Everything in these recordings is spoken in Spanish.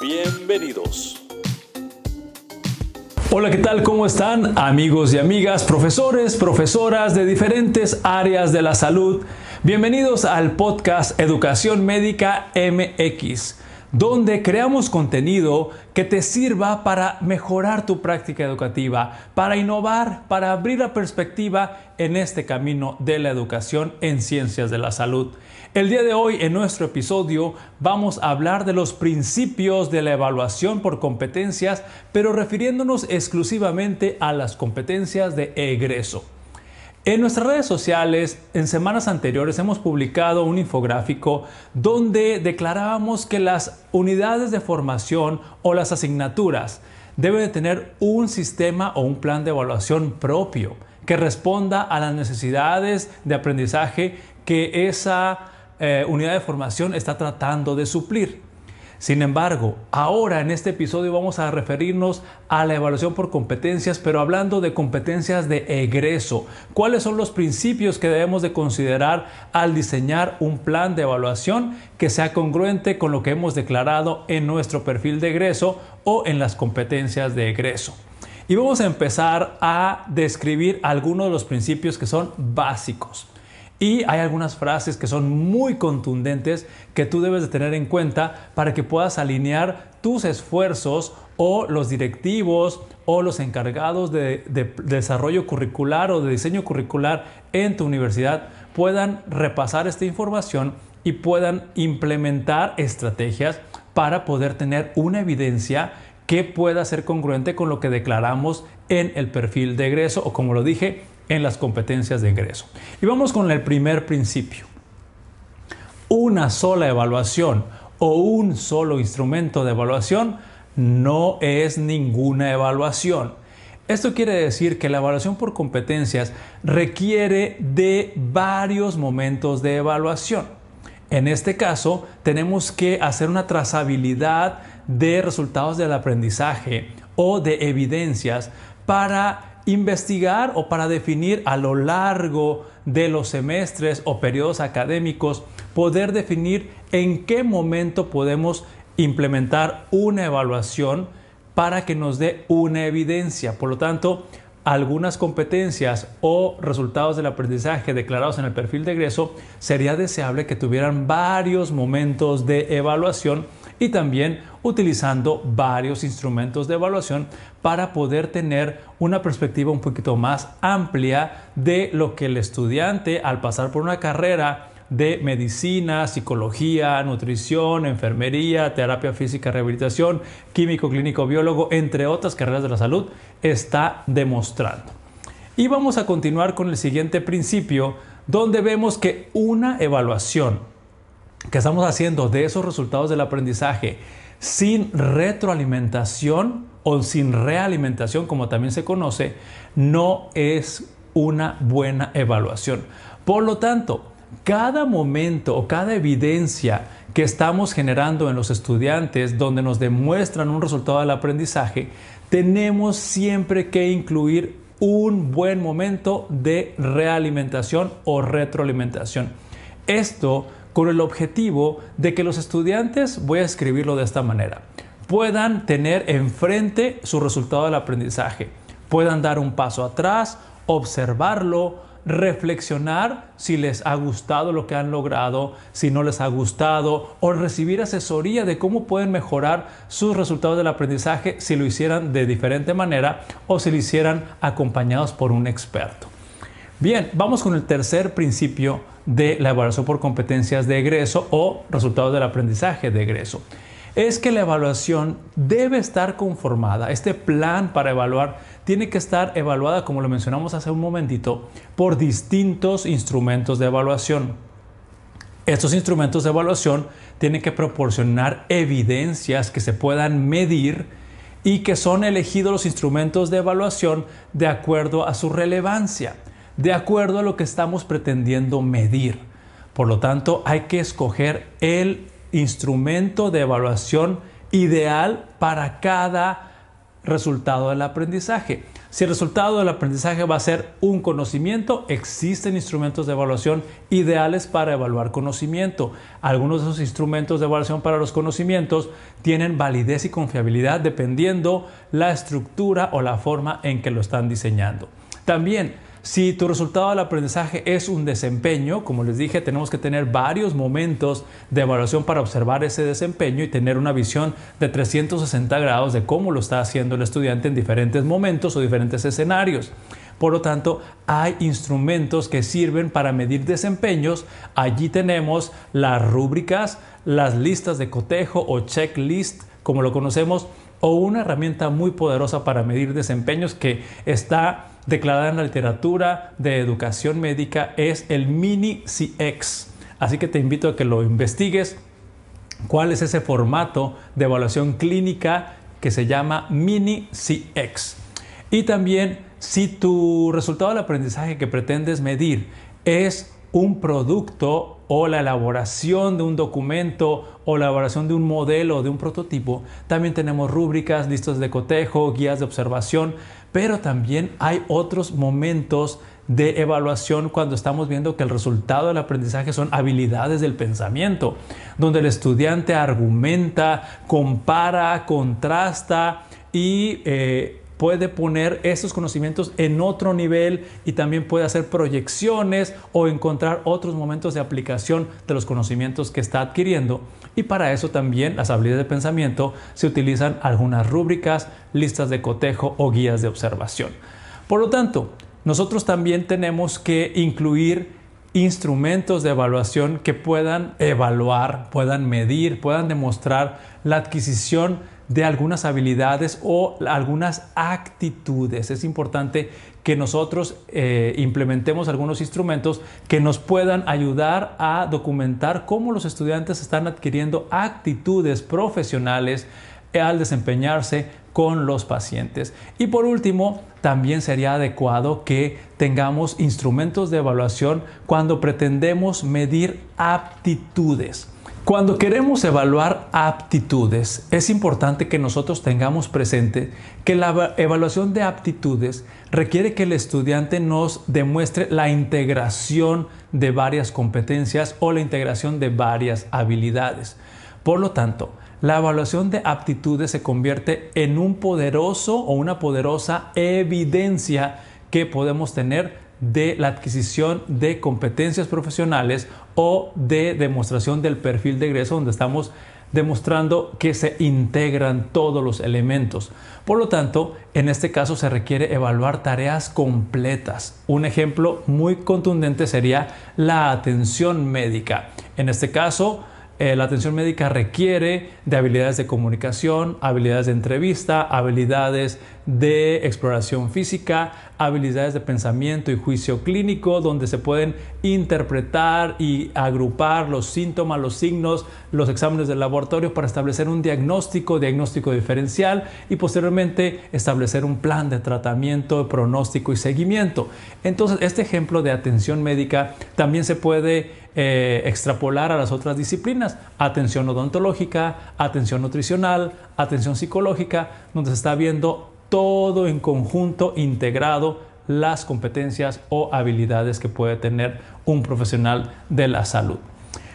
Bienvenidos. Hola, ¿qué tal? ¿Cómo están amigos y amigas, profesores, profesoras de diferentes áreas de la salud? Bienvenidos al podcast Educación Médica MX, donde creamos contenido que te sirva para mejorar tu práctica educativa, para innovar, para abrir la perspectiva en este camino de la educación en ciencias de la salud. El día de hoy en nuestro episodio vamos a hablar de los principios de la evaluación por competencias, pero refiriéndonos exclusivamente a las competencias de egreso. En nuestras redes sociales, en semanas anteriores, hemos publicado un infográfico donde declarábamos que las unidades de formación o las asignaturas deben de tener un sistema o un plan de evaluación propio que responda a las necesidades de aprendizaje que esa eh, unidad de formación está tratando de suplir. Sin embargo, ahora en este episodio vamos a referirnos a la evaluación por competencias, pero hablando de competencias de egreso. ¿Cuáles son los principios que debemos de considerar al diseñar un plan de evaluación que sea congruente con lo que hemos declarado en nuestro perfil de egreso o en las competencias de egreso? Y vamos a empezar a describir algunos de los principios que son básicos. Y hay algunas frases que son muy contundentes que tú debes de tener en cuenta para que puedas alinear tus esfuerzos o los directivos o los encargados de, desarrollo curricular o de diseño curricular en tu universidad puedan repasar esta información y puedan implementar estrategias para poder tener una evidencia que pueda ser congruente con lo que declaramos en el perfil de egreso o como lo dije, en las competencias de ingreso. Y vamos con el primer principio. Una sola evaluación o un solo instrumento de evaluación no es ninguna evaluación. Esto quiere decir que la evaluación por competencias requiere de varios momentos de evaluación. En este caso, tenemos que hacer una trazabilidad de resultados del aprendizaje o de evidencias para investigar o para definir a lo largo de los semestres o periodos académicos, poder definir en qué momento podemos implementar una evaluación para que nos dé una evidencia. Por lo tanto, algunas competencias o resultados del aprendizaje declarados en el perfil de egreso, sería deseable que tuvieran varios momentos de evaluación y también utilizando varios instrumentos de evaluación para poder tener una perspectiva un poquito más amplia de lo que el estudiante al pasar por una carrera de medicina, psicología, nutrición, enfermería, terapia física, rehabilitación, químico, clínico, biólogo, entre otras carreras de la salud, está demostrando. Y vamos a continuar con el siguiente principio, donde vemos que una evaluación que estamos haciendo de esos resultados del aprendizaje sin retroalimentación o sin realimentación, como también se conoce, no es una buena evaluación. Por lo tanto, cada momento o cada evidencia que estamos generando en los estudiantes donde nos demuestran un resultado del aprendizaje, tenemos siempre que incluir un buen momento de realimentación o retroalimentación. Esto con el objetivo de que los estudiantes, voy a escribirlo de esta manera, puedan tener enfrente su resultado del aprendizaje, puedan dar un paso atrás, observarlo, reflexionar si les ha gustado lo que han logrado, si no les ha gustado, o recibir asesoría de cómo pueden mejorar sus resultados del aprendizaje si lo hicieran de diferente manera o si lo hicieran acompañados por un experto. Bien, vamos con el tercer principio de la evaluación por competencias de egreso o resultados del aprendizaje de egreso. Es que la evaluación debe estar conformada, este plan para evaluar tiene que estar evaluada, como lo mencionamos hace un momentito, por distintos instrumentos de evaluación. Estos instrumentos de evaluación tienen que proporcionar evidencias que se puedan medir y que son elegidos los instrumentos de evaluación de acuerdo a su relevancia, de acuerdo a lo que estamos pretendiendo medir. Por lo tanto, hay que escoger el instrumento de evaluación ideal para cada resultado del aprendizaje. Si el resultado del aprendizaje va a ser un conocimiento, existen instrumentos de evaluación ideales para evaluar conocimiento. Algunos de esos instrumentos de evaluación para los conocimientos tienen validez y confiabilidad dependiendo la estructura o la forma en que lo están diseñando. También si tu resultado del aprendizaje es un desempeño, como les dije, tenemos que tener varios momentos de evaluación para observar ese desempeño y tener una visión de 360 grados de cómo lo está haciendo el estudiante en diferentes momentos o diferentes escenarios. Por lo tanto, hay instrumentos que sirven para medir desempeños. Allí tenemos las rúbricas, las listas de cotejo o checklist, como lo conocemos, o una herramienta muy poderosa para medir desempeños que está declarada en la literatura de educación médica es el Mini CX. Así que te invito a que lo investigues. ¿Cuál es ese formato de evaluación clínica que se llama Mini CX? Y también si tu resultado del aprendizaje que pretendes medir es un producto o la elaboración de un documento o la elaboración de un modelo, de un prototipo, también tenemos rúbricas, listas de cotejo, guías de observación, pero también hay otros momentos de evaluación cuando estamos viendo que el resultado del aprendizaje son habilidades del pensamiento, donde el estudiante argumenta, compara, contrasta y eh, puede poner esos conocimientos en otro nivel y también puede hacer proyecciones o encontrar otros momentos de aplicación de los conocimientos que está adquiriendo. Y para eso también las habilidades de pensamiento se utilizan algunas rúbricas, listas de cotejo o guías de observación. Por lo tanto, nosotros también tenemos que incluir instrumentos de evaluación que puedan evaluar, puedan medir, puedan demostrar la adquisición de algunas habilidades o algunas actitudes. Es importante que nosotros eh, implementemos algunos instrumentos que nos puedan ayudar a documentar cómo los estudiantes están adquiriendo actitudes profesionales al desempeñarse con los pacientes. Y por último, también sería adecuado que tengamos instrumentos de evaluación cuando pretendemos medir aptitudes. Cuando queremos evaluar aptitudes, es importante que nosotros tengamos presente que la evaluación de aptitudes requiere que el estudiante nos demuestre la integración de varias competencias o la integración de varias habilidades. Por lo tanto, la evaluación de aptitudes se convierte en un poderoso o una poderosa evidencia que podemos tener de la adquisición de competencias profesionales o de demostración del perfil de egreso donde estamos demostrando que se integran todos los elementos. Por lo tanto, en este caso se requiere evaluar tareas completas. Un ejemplo muy contundente sería la atención médica. En este caso, eh, la atención médica requiere de habilidades de comunicación, habilidades de entrevista, habilidades de exploración física, habilidades de pensamiento y juicio clínico, donde se pueden interpretar y agrupar los síntomas, los signos, los exámenes del laboratorio para establecer un diagnóstico, diagnóstico diferencial y posteriormente establecer un plan de tratamiento, pronóstico y seguimiento. Entonces, este ejemplo de atención médica también se puede eh, extrapolar a las otras disciplinas, atención odontológica, atención nutricional, atención psicológica, donde se está viendo todo en conjunto, integrado, las competencias o habilidades que puede tener un profesional de la salud.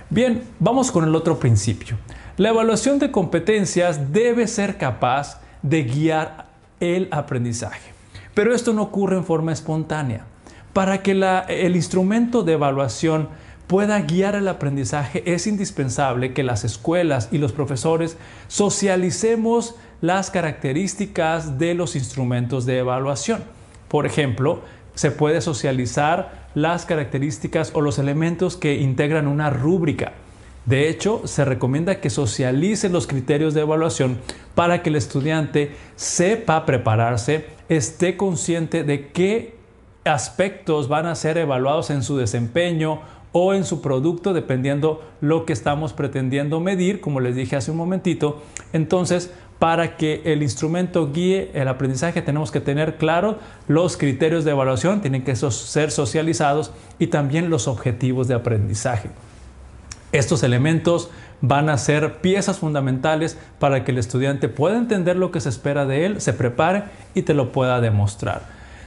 Bien, vamos con el otro principio. La evaluación de competencias debe ser capaz de guiar el aprendizaje, pero esto no ocurre en forma espontánea. Para que el instrumento de evaluación pueda guiar el aprendizaje, es indispensable que las escuelas y los profesores socialicemos las características de los instrumentos de evaluación. Por ejemplo, se puede socializar las características o los elementos que integran una rúbrica. De hecho, se recomienda que socialicen los criterios de evaluación para que el estudiante sepa prepararse, esté consciente de qué aspectos van a ser evaluados en su desempeño o en su producto, dependiendo lo que estamos pretendiendo medir, como les dije hace un momentito. Entonces, para que el instrumento guíe el aprendizaje tenemos que tener claro los criterios de evaluación, tienen que ser socializados y también los objetivos de aprendizaje. Estos elementos van a ser piezas fundamentales para que el estudiante pueda entender lo que se espera de él, se prepare y te lo pueda demostrar.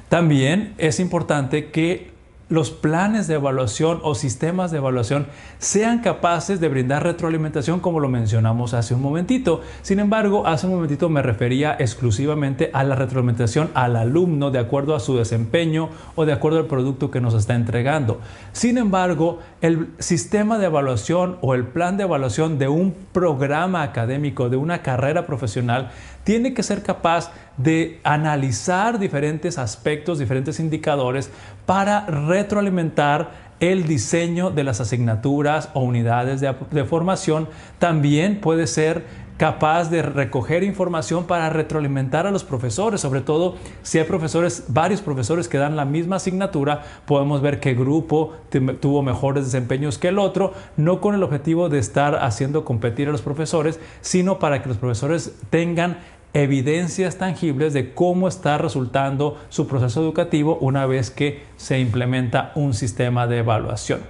También es importante que los planes de evaluación o sistemas de evaluación sean capaces de brindar retroalimentación como lo mencionamos hace un momentito. Sin embargo, hace un momentito me refería exclusivamente a la retroalimentación al alumno de acuerdo a su desempeño o de acuerdo al producto que nos está entregando. Sin embargo, el sistema de evaluación o el plan de evaluación de un programa académico, de una carrera profesional, tiene que ser capaz de analizar diferentes aspectos, diferentes indicadores para retroalimentar el diseño de las asignaturas o unidades de, formación. También puede ser capaz de recoger información para retroalimentar a los profesores, sobre todo si hay profesores, varios profesores que dan la misma asignatura, podemos ver qué grupo tuvo mejores desempeños que el otro, no con el objetivo de estar haciendo competir a los profesores, sino para que los profesores tengan evidencias tangibles de cómo está resultando su proceso educativo una vez que se implementa un sistema de evaluación.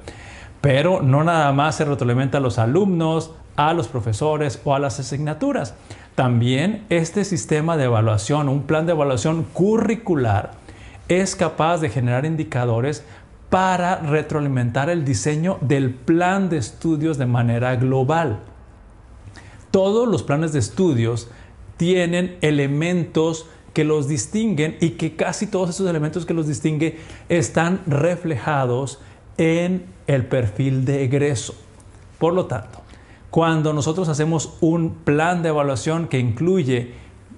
Pero no nada más se retroalimenta a los alumnos, a los profesores o a las asignaturas. También este sistema de evaluación, un plan de evaluación curricular, es capaz de generar indicadores para retroalimentar el diseño del plan de estudios de manera global. Todos los planes de estudios tienen elementos que los distinguen y que casi todos esos elementos que los distinguen están reflejados en el perfil de egreso. Por lo tanto, cuando nosotros hacemos un plan de evaluación que incluye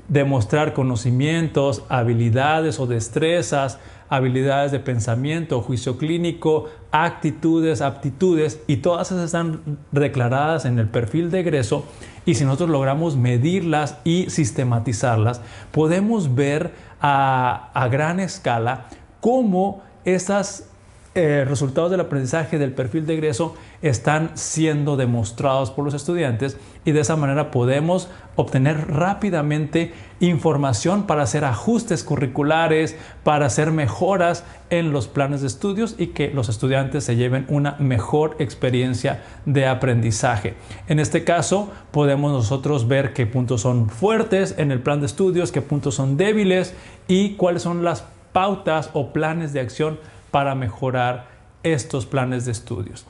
demostrar conocimientos, habilidades o destrezas, habilidades de pensamiento, juicio clínico, actitudes, aptitudes, y todas esas están declaradas en el perfil de egreso, y si nosotros logramos medirlas y sistematizarlas, podemos ver a, a gran escala cómo esas eh, resultados del aprendizaje del perfil de egreso están siendo demostrados por los estudiantes y de esa manera podemos obtener rápidamente información para hacer ajustes curriculares, para hacer mejoras en los planes de estudios y que los estudiantes se lleven una mejor experiencia de aprendizaje. En este caso, podemos nosotros ver qué puntos son fuertes en el plan de estudios, qué puntos son débiles y cuáles son las pautas o planes de acción para mejorar estos planes de estudios.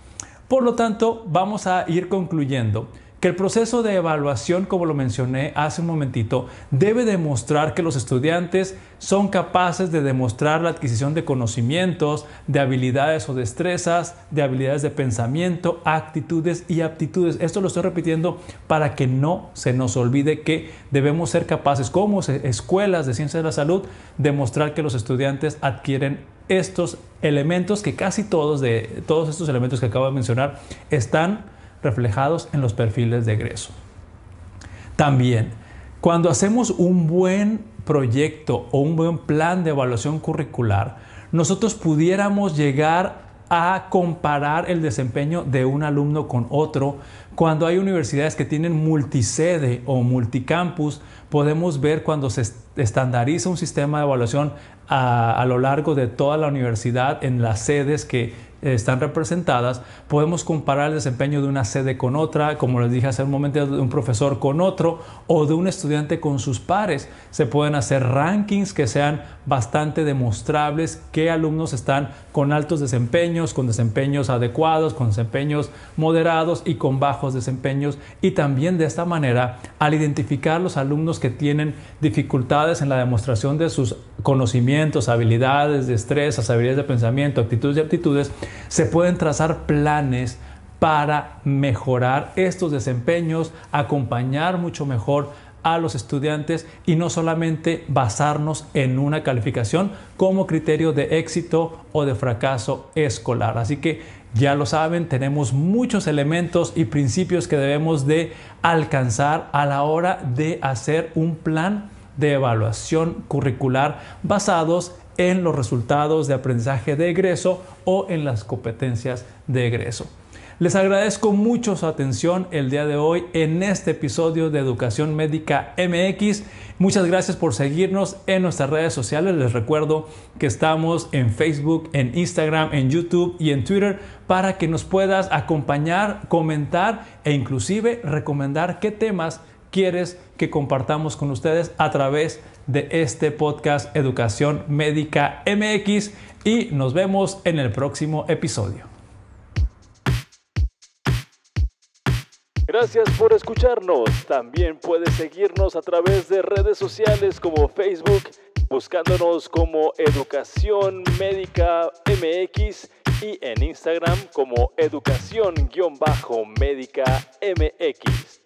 Por lo tanto, vamos a ir concluyendo que el proceso de evaluación, como lo mencioné hace un momentito, debe demostrar que los estudiantes son capaces de demostrar la adquisición de conocimientos, de habilidades o destrezas, de habilidades de pensamiento, actitudes y aptitudes. Esto lo estoy repitiendo para que no se nos olvide que debemos ser capaces, como escuelas de ciencias de la salud, demostrar que los estudiantes adquieren estos elementos que casi todos de todos estos elementos que acabo de mencionar están reflejados en los perfiles de egreso. También, cuando hacemos un buen proyecto o un buen plan de evaluación curricular, nosotros pudiéramos llegar a comparar el desempeño de un alumno con otro. Cuando hay universidades que tienen multisede o multicampus, podemos ver cuando se estandariza un sistema de evaluación a, lo largo de toda la universidad en las sedes que están representadas, podemos comparar el desempeño de una sede con otra, como les dije hace un momento, de un profesor con otro o de un estudiante con sus pares. Se pueden hacer rankings que sean bastante demostrables, qué alumnos están con altos desempeños, con desempeños adecuados, con desempeños moderados y con bajos desempeños. Y también de esta manera, al identificar los alumnos que tienen dificultades en la demostración de sus conocimientos, habilidades, destrezas, habilidades de pensamiento, actitudes y aptitudes, se pueden trazar planes para mejorar estos desempeños, acompañar mucho mejor a los estudiantes y no solamente basarnos en una calificación como criterio de éxito o de fracaso escolar. Así que ya lo saben, tenemos muchos elementos y principios que debemos de alcanzar a la hora de hacer un plan de evaluación curricular basados en los resultados de aprendizaje de egreso o en las competencias de egreso. Les agradezco mucho su atención el día de hoy en este episodio de Educación Médica MX. Muchas gracias por seguirnos en nuestras redes sociales. Les recuerdo que estamos en Facebook, en Instagram, en YouTube y en Twitter para que nos puedas acompañar, comentar e inclusive recomendar qué temas quieres que compartamos con ustedes a través de este podcast Educación Médica MX y nos vemos en el próximo episodio. Gracias por escucharnos. También puedes seguirnos a través de redes sociales como Facebook, buscándonos como Educación Médica MX y en Instagram como Educación-Médica MX.